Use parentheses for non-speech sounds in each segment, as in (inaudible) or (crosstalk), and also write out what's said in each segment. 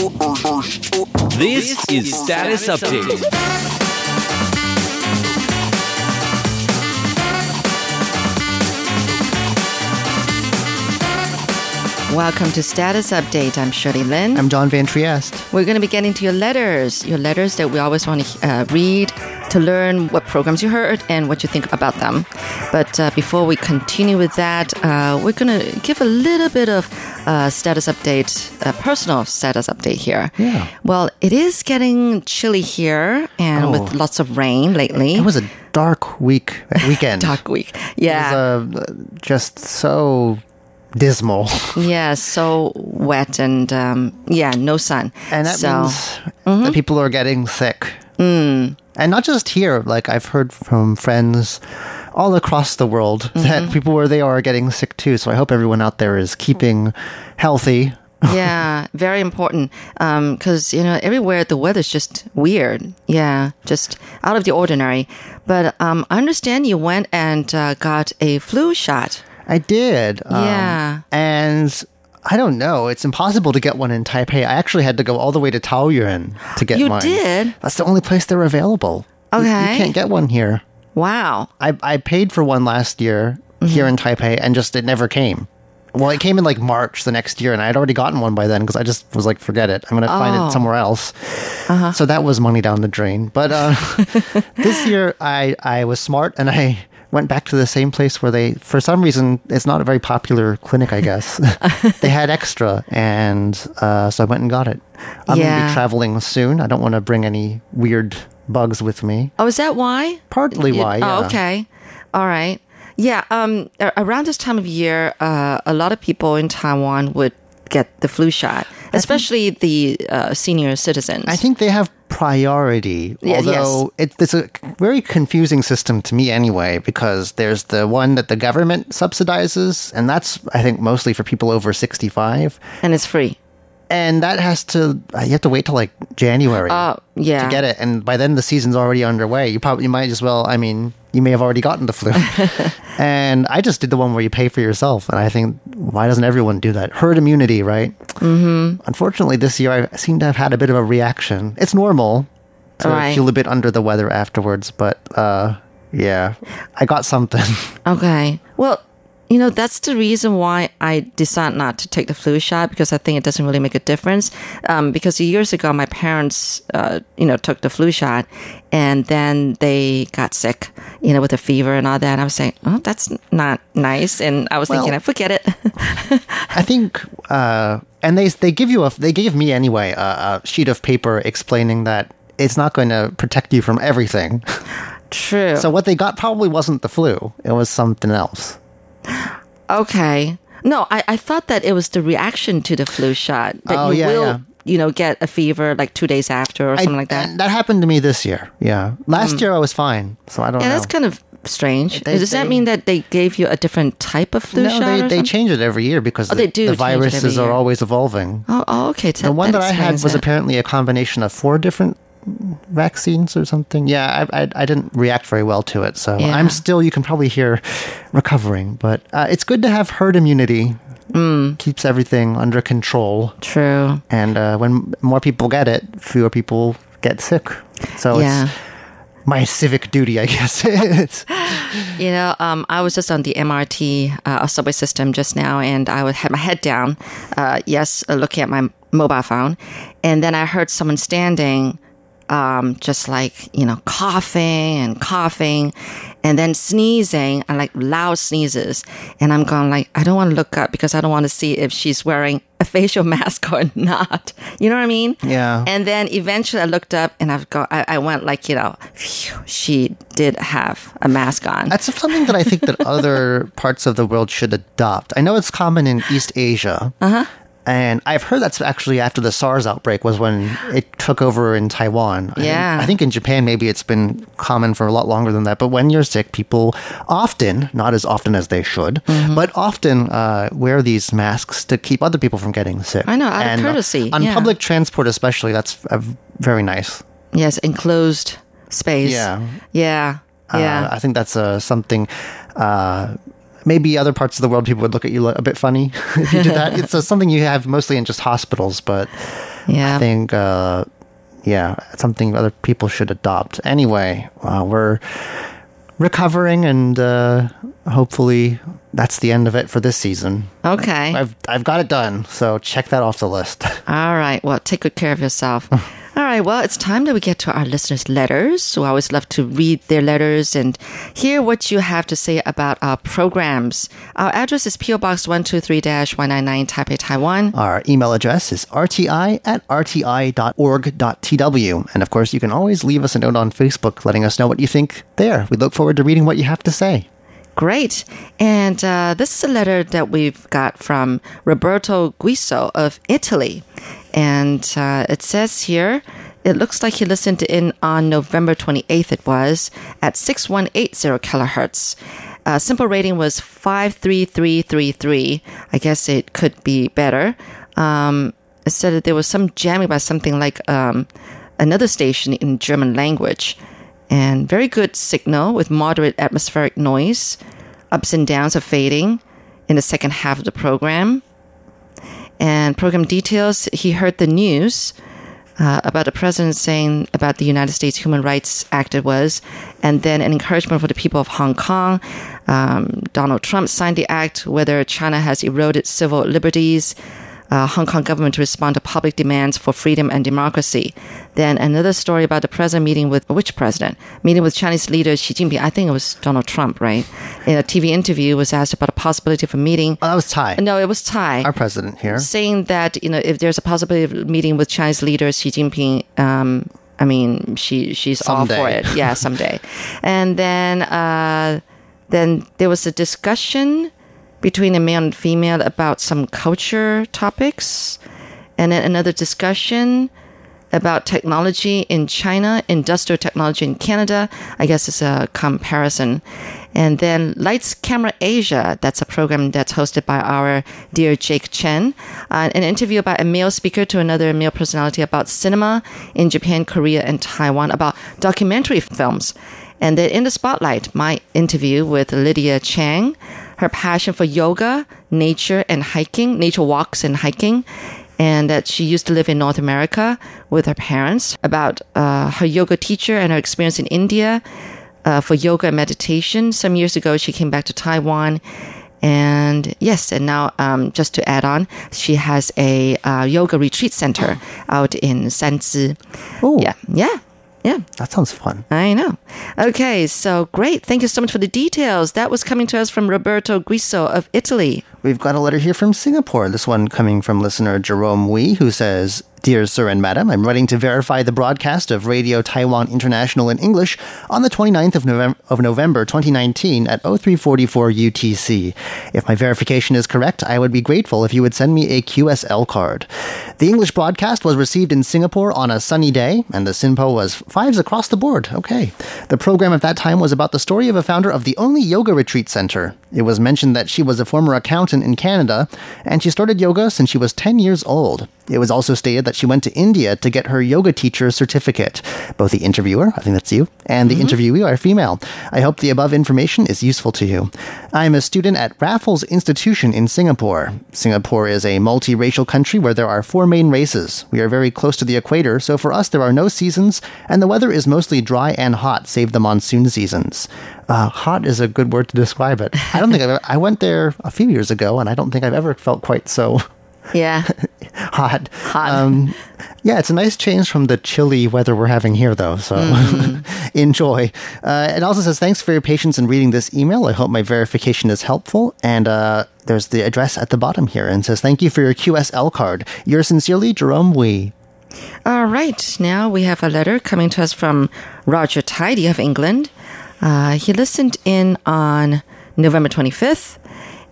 This is Status Update. Welcome to Status Update. I'm Shirley Lin. I'm John Van Trieste. We're going to be getting to your letters, your letters that we always want to uh, read to learn what programs you heard and what you think about them. But uh, before we continue with that, uh, we're going to give a little bit of uh, status update, a personal status update here. Yeah. Well, it is getting chilly here and with Oh. lots of rain lately. It was a dark week weekend. (laughs) dark week. Yeah. It was uh, just so dismal, (laughs) yeah, so wet and um, yeah, no sun. and that so, Mm-hmm. means that people are getting sick. Mm. And not just here. Like I've heard from friends all across the world Mm-hmm. that people where they are getting sick too. So I hope everyone out there is keeping healthy. (laughs) yeah, very important. Because, you know, everywhere the weather's just weird. Yeah, just out of the ordinary. But um, I understand you went and uh, got a flu shot. I did. um, Yeah. And I don't know. It's impossible to get one in Taipei. I actually had to go all the way to Taoyuan to get You mine. did? That's the only place they're available. You- Okay. You, can't get one here. Wow. I, I paid for one last year Mm-hmm. here in Taipei and just it never came. Well, it came in like March the next year, and I had already gotten one by then because I just was like, forget it. I'm going to find Oh. it somewhere else. Uh-huh. So that was money down the drain. But uh, (laughs) this year, I, I was smart and I went back to the same place where they, for some reason, it's not a very popular clinic, I guess. (laughs) (laughs) they had extra, and uh, so I went and got it. I'm going to be traveling soon. I don't want to bring any weird bugs with me. Oh, is that why? Partly why, yeah. Oh, okay. All right. Yeah. Um. Around this time of year, uh, a lot of people in Taiwan would get the flu shot, especially the uh, senior citizens. I think they have priority, although it, it's a very confusing system to me anyway, because there's the one that the government subsidizes, and that's, I think, mostly for people over 65. and it's free. And that has to, uh, you have to wait till like January Oh, yeah. to get it. And by then the season's already underway. You probably, you might as well, I mean, you may have already gotten the flu. (laughs) and I just did the one where you pay for yourself. And I think, why doesn't everyone do that? Herd immunity, right? Mm-hmm. Unfortunately, this year I seem to have had a bit of a reaction. It's normal to Right. feel a bit under the weather afterwards, but uh, yeah, I got something. Okay. Well, you know, that's the reason why I decided not to take the flu shot because I think it doesn't really make a difference. Um, because years ago, my parents, uh, you know, took the flu shot and then they got sick, you know, with a fever and all that. And I was saying, oh, that's not nice. And I was thinking, I forget it. (laughs) I think, uh, and they they give you a they gave me anyway a, a sheet of paper explaining that it's not going to protect you from everything. True. So what they got probably wasn't the flu; it was something else. Okay. No, I, I thought that it was the reaction to the flu shot that Oh, you yeah, will, yeah. you know, get a fever like two days after or something like that. That happened to me this year. Yeah, last mm. year I was fine, so I don't Yeah, know. that's kind of strange. They- Does that they- mean that they gave you a different type of flu no, shot? they, they change it every year because Oh, the, they do the it viruses are always evolving. Oh, oh, okay. The one that, I had was apparently a combination of four different vaccines or something. Yeah, I, I, I didn't react very well to it, so Yeah. I'm still. You can probably hear (laughs) recovering, but uh, it's good to have herd immunity. Mm. Keeps everything under control, true. and uh, when more people get it, fewer people get sick. So Yeah. it's my civic duty, I (laughs) guess. it's, You know, um, I was just on the MRT uh, subway system just now, and I would had my head down. Uh, yes, uh, looking at my mobile phone, and then I heard someone standing, um, just like you know, coughing and coughing, and then sneezing and like loud sneezes. And I'm going like, I don't want to look up because I don't want to see if she's wearing a (laughs) facial mask or not. You know what I mean? Yeah. And then eventually I looked up and I've got, I, I went like, you know, phew, she did have a mask on. That's something that I think that (laughs) other parts of the world should adopt. I know it's common in East Asia. Uh-huh. And I've heard that's actually after the SARS outbreak was when it took over in Taiwan. I think- Yeah. I think in Japan maybe it's been common for a lot longer than that. But when you're sick, people often, not as often as they should, Mm-hmm. but often uh, wear these masks to keep other people from getting sick. I know, out of and, uh, courtesy, on yeah. public transport, especially, that's uh, very nice. yes, enclosed space. Yeah. Yeah. Yeah. Uh, I think that's uh, something. Uh, maybe other parts of the world, people would look at you a bit funny (laughs) if you did that. it's uh, (laughs) something you have mostly in just hospitals, but Yeah. I think, uh, yeah, something other people should adopt. Anyway, uh, we're recovering, and uh, hopefully that's the end of it for this season. Okay. I've I've got it done, so check that off the list. (laughs) All right. Well, take good care of yourself. All right. Well, it's time that we get to our listeners' letters. So I always love to read their letters and hear what you have to say about our programs. Our address is PO Box 123-199 Taipei, Taiwan. Our email address is rti at rti.org.tw. And of course, you can always leave us a note on Facebook letting us know what you think there. We look forward to reading what you have to say. Great. And uh, this is a letter that we've got from Roberto Guiso of Italy. And uh, it says here, it looks like he listened in on November 28th, it was, at 6180 kilohertz. Uh, SINPO rating was 53333. I guess it could be better. Um, it said that there was some jamming by something like um, another station in German language. And very good signal with moderate atmospheric noise. Ups and downs of fading in the second half of the program. And program details, he heard the news uh, about the president saying about the United States Human Rights Act it was, and then an encouragement for the people of Hong Kong. Um, Donald Trump signed the act, whether China has eroded civil liberties. Uh, Hong Kong government to respond to public demands for freedom and democracy. Then another story about the president meeting with which president? Meeting with Chinese leader Xi Jinping. I think it was Donald Trump, right? In a TV interview, was asked about a possibility of a meeting. Oh, that was Tsai, No, it was Tsai our president here. saying that you know if there's a possibility of meeting with Chinese leader Xi Jinping, um, I mean she she's all for it. Yeah, someday. (laughs) and then uh, then there was a discussion between a male and female about some culture topics, and then another discussion about technology in China, industrial technology in Canada. I guess it's a comparison. And then Lights Camera Asia, that's a program that's hosted by our dear Jake Chen. Uh, an interview by a male speaker to another male personality about cinema in Japan, Korea, and Taiwan, about documentary films. And then in the spotlight, my interview with Lydia Chang, her passion for yoga, nature, and hiking, nature walks and hiking and that she used to live in North America with her parents, about uh, her yoga teacher and her experience in India uh, for yoga and meditation. Some years ago, she came back to Taiwan. And yes, and now um, just to add on, she has a uh, yoga retreat center out in Sanzhi. Oh, Yeah, yeah, yeah. that sounds fun. I know. Okay, so great. Thank you so much for the details. That was coming to us from Roberto Guiso of Italy. We've got a letter here from Singapore. This one coming from listener Jerome Wee, who says, Dear Sir and Madam, I'm writing to verify the broadcast of Radio Taiwan International in English on the 29th of November, of November 2019 at 0344 UTC. If my verification is correct, I would be grateful if you would send me a QSL card. The English broadcast was received in Singapore on a sunny day, and the SINPO was fives across the board. Okay. The program at that time was about the story of a founder of the only yoga retreat center. It was mentioned that she was a former accountant in Canada, and she started yoga since she was 10 years old. It was also stated that she went to India to get her yoga teacher certificate. Both the interviewer, I think that's you, and the interviewee are female. I hope the above information is useful to you. I am a student at Raffles Institution in Singapore. Singapore is a multiracial country where there are four main races. We are very close to the equator, so for us there are no seasons, and the weather is mostly dry and hot, save the monsoon seasons. Uh, hot is a good word to describe it. I don't think I've ever, I went there a few years ago, and I don't think I've ever felt quite so Yeah. (laughs) hot. Hot. Um, yeah, it's a nice change from the chilly weather we're having here, though. So (laughs) enjoy. Uh, it also says, thanks for your patience in reading this email. I hope my verification is helpful. And uh, there's the address at the bottom here and says, thank you for your QSL card. Yours sincerely, Jerome Wee. All right, now we have a letter coming to us from Roger Tidy of England. Uh, he listened in on November 25th.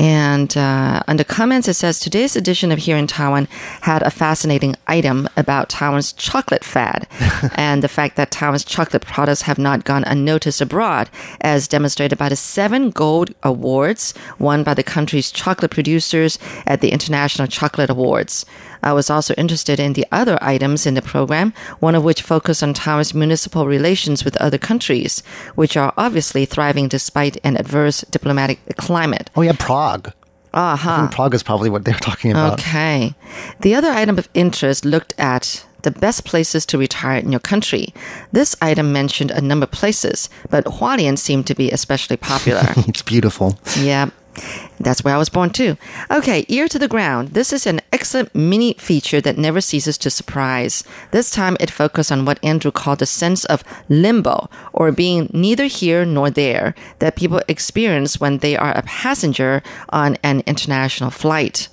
And uh, under comments, it says today's edition of Here in Taiwan had a fascinating item about Taiwan's chocolate fad (laughs) and the fact that Taiwan's chocolate products have not gone unnoticed abroad, as demonstrated by the seven gold awards won by the country's chocolate producers at the International Chocolate Awards. I was also interested in the other items in the program, one of which focused on Taiwan's municipal relations with other countries, which are obviously thriving despite an adverse diplomatic climate. Oh, yeah, Prague. Uh-huh. Think Prague is probably what they're (laughs) talking about. Okay. The other item of interest looked at the best places to retire in your country. This item mentioned a number of places, but Hualien seemed to be especially popular. (laughs) It's beautiful. Yeah. That's where I was born too. Okay, ear to the ground. This is an excellent mini feature that never ceases to surprise. This time it focused on what Andrew called a sense of limbo, or being neither here nor there, that people experience when they are a passenger on an international flight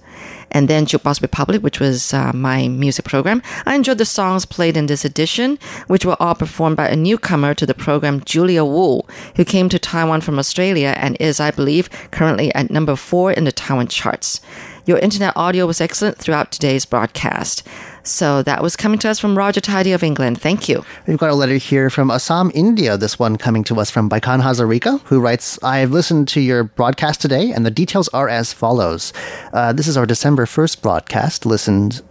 and then Jukebox Republic, which was uh, my music program. I enjoyed the songs played in this edition, which were all performed by a newcomer to the program, Julia Wu, who came to Taiwan from Australia and is, I believe, currently at number four in the Taiwan charts. Your internet audio was excellent throughout today's broadcast. So that was coming to us from Roger Tidy of England. Thank you. We've got a letter here from Assam, India. This one coming to us from Baikan Hazarika, who writes, I've listened to your broadcast today, and the details are as follows. Uh, this is our December 1st broadcast, listened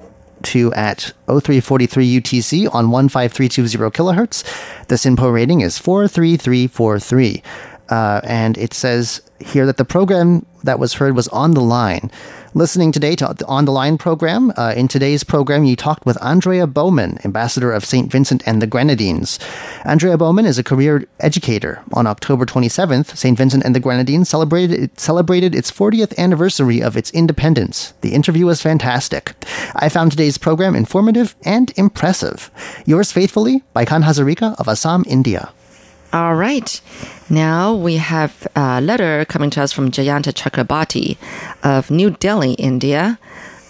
to at 0343 UTC on 15320 kilohertz. The SINPO rating is 43343. Uh, and it says here that the program that was heard was on the line. Listening today to the On the Line program, uh, in today's program, you talked with Andrea Bowman, ambassador of St. Vincent and the Grenadines. Andrea Bowman is a career educator. On October 27th, St. Vincent and the Grenadines celebrated, celebrated its 40th anniversary of its independence. The interview was fantastic. I found today's program informative and impressive. Yours faithfully, Baikan Hazarika of Assam, India. All right. Now we have a letter coming to us from Jayanta Chakrabarti of New Delhi, India.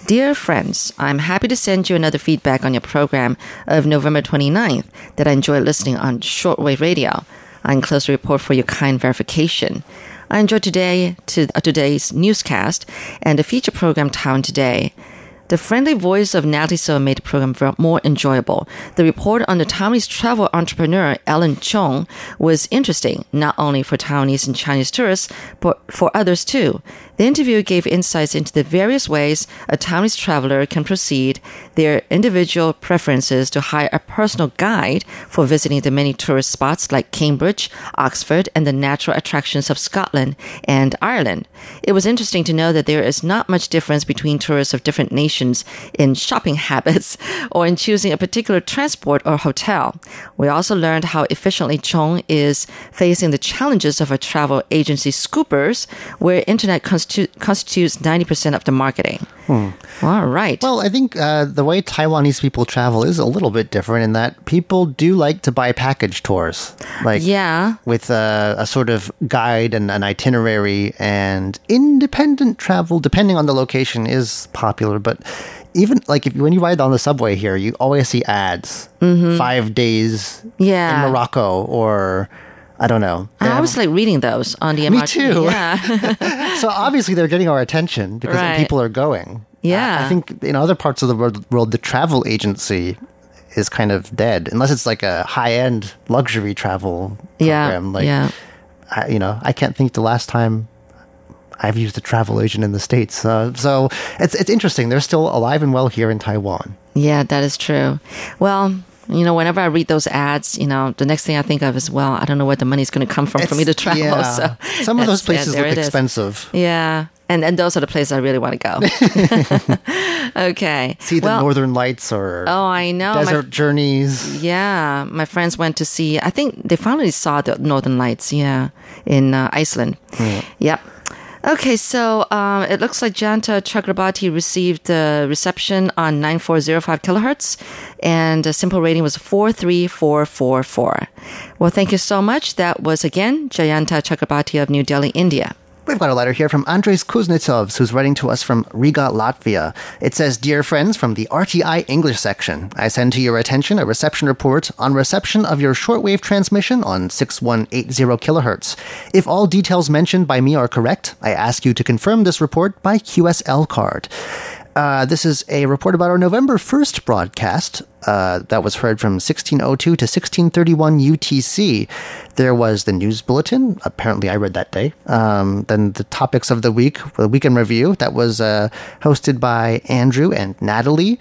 Dear friends, I'm happy to send you another feedback on your program of November 29th that I enjoyed listening on shortwave radio. I enclose a report for your kind verification. I enjoyed today to, uh, today's newscast and the feature program Taiwan Today. The friendly voice of Natalie So made the program more enjoyable. The report on the Taiwanese travel entrepreneur Alan Chong was interesting, not only for Taiwanese and Chinese tourists, but for others too. The interview gave insights into the various ways a Taiwanese traveler can proceed, their individual preferences to hire a personal guide for visiting the many tourist spots like Cambridge, Oxford, and the natural attractions of Scotland and Ireland. It was interesting to know that there is not much difference between tourists of different nations in shopping (laughs) habits or in choosing a particular transport or hotel. We also learned how efficiently Chong is facing the challenges of a travel agency scoopers, where internet constitu- constitutes 90% of the marketing. All right. Well, I think uh, the way Taiwanese people travel is a little bit different in that people do like to buy package tours, like yeah. with a, a sort of guide and an itinerary, and independent travel, depending on the location, is popular. But even like if when you ride on the subway here, you always see ads, five days Mm-hmm. Yeah. in Morocco, or I don't know. They I was like reading those on the Me too. Yeah. (laughs) so obviously they're getting our attention because Right. people are going. Yeah. I, I think in other parts of the world, world, the travel agency is kind of dead unless it's like a high end luxury travel Yeah, program. Like, yeah. I, you know, I can't think the last time I've used a travel agent in the states. Uh, so it's it's interesting. They're still alive and well here in Taiwan. Yeah, that is true. Well, you know, whenever I read those ads, you know, the next thing I think of is, well, I don't know where the money's going to come from for me to It's- travel. yeah. So Some of those places there look it is. expensive. Yeah. And and those are the places I really want to go. (laughs) (laughs) okay. See the well, Northern Lights or Oh, I know. My- desert journeys. Yeah, my friends went to see. I think they finally saw the Northern Lights. Yeah, in uh, Iceland. Yep. Okay, so um, it looks like Janta Chakrabarti received the reception on 9405 kilohertz, and the SINPO rating was 43444. Well, thank you so much. That was again Jayanta Chakrabarti of New Delhi, India. We've got a letter here from Andres Kuznetsovs, who's writing to us from Riga, Latvia. It says, Dear friends from the RTI English section, I send to your attention a reception report on reception of your shortwave transmission on 6180 kilohertz. If all details mentioned by me are correct, I ask you to confirm this report by QSL card. Uh, this is a report about our November 1st broadcast uh, that was heard from 1602 to 1631 UTC. There was the news bulletin. Apparently, I read that day. Um, then the topics of the week, the weekend review, that was uh, hosted by Andrew and Natalie.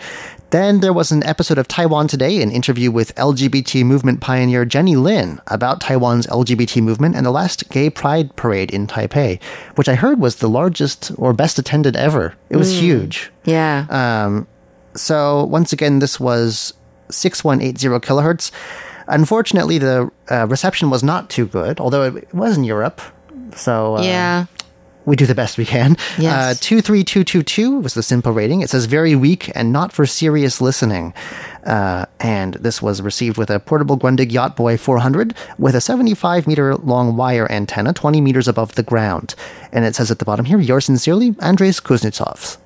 Then there was an episode of Taiwan Today, an interview with LGBT movement pioneer Jenny Lin about Taiwan's LGBT movement and the last gay pride parade in Taipei, which I heard was the largest or best attended ever. It was huge. Yeah. Um, so once again, this was 6180 kilohertz. Unfortunately, the uh, reception was not too good, although it was in Europe. So uh, yeah. We do the best we can. Yes. Uh, 23222 was the SINPO rating. It says very weak and not for serious listening. Uh, and this was received with a portable Grundig Yacht Boy 400 with a 75 meter long wire antenna 20 meters above the ground. And it says at the bottom here, yours sincerely, Andres Kuznetsov.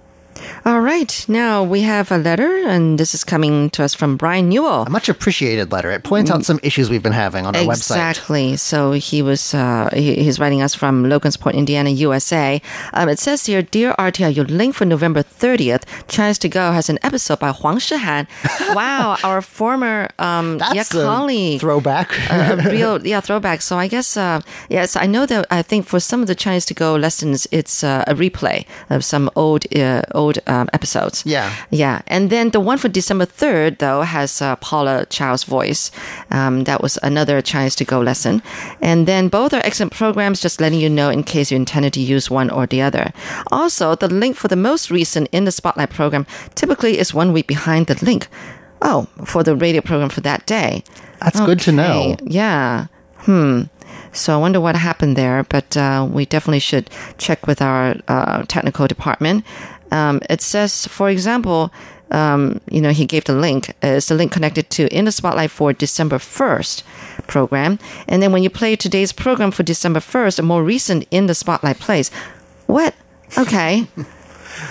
All right. Now we have a letter, and this is coming to us from Brian Newell. A much appreciated letter. It points out some issues we've been having on our website. Exactly. So he was uh, he, he's writing us from Logansport, Indiana, USA. Um, it says here, dear RTI, your link for November 30th, Chinese to Go, has an episode by Huang Shihan. (laughs) wow, our former um, yeah, a colleague. throwback. a (laughs) real yeah throwback. So I guess uh, yes, I know that I think for some of the Chinese to go lessons, it's uh, a replay of some old uh, old um, episodes. Yeah. yeah. And then the one for December third though has uh, Paula Chow's voice. Um, that was another Chinese to go lesson. And then both are excellent programs. Just letting you know in case you intended to use one or the other. Also, the link for the most recent in the Spotlight program typically is one week behind the link. Oh, for the radio program for that day. That's good to know. Yeah. Hmm. So I wonder what happened there, but uh, we definitely should check with our uh, technical department. Um, it says, for example, um, you know, he gave the link. Uh, It's the link connected to In the Spotlight for December 1st program. And then when you play today's program for December 1st, a more recent In the Spotlight plays. What? Okay. (laughs)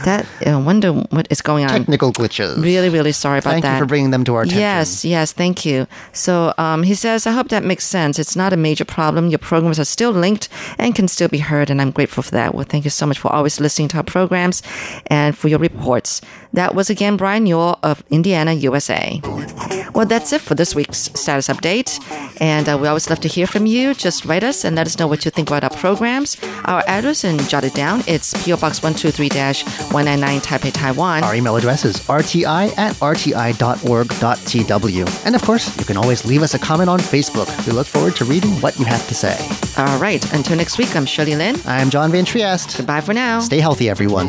that, I wonder what is going on. Technical glitches. Really, really sorry about Thank that. Thank you for bringing them to our attention. Yes, yes, thank you. So um, he says, I hope that makes sense. It's not a major problem. Your programs are still linked and can still be heard, and I'm grateful for that. Well, thank you so much for always listening to our programs and for your reports. That was again Brian Newell of Indiana, USA. Well, that's it for this week's status update. And uh, we always love to hear from you. Just write us and let us know what you think about our programs. Our address, and jot it down, it's PO Box 123 199 Taipei, Taiwan. Our email address is rti at rti.org.tw. And of course, you can always leave us a comment on Facebook. We look forward to reading what you have to say. All right. Until next week, I'm Shirley Lin. I'm John Van Trieste. Goodbye for now. Stay healthy, everyone.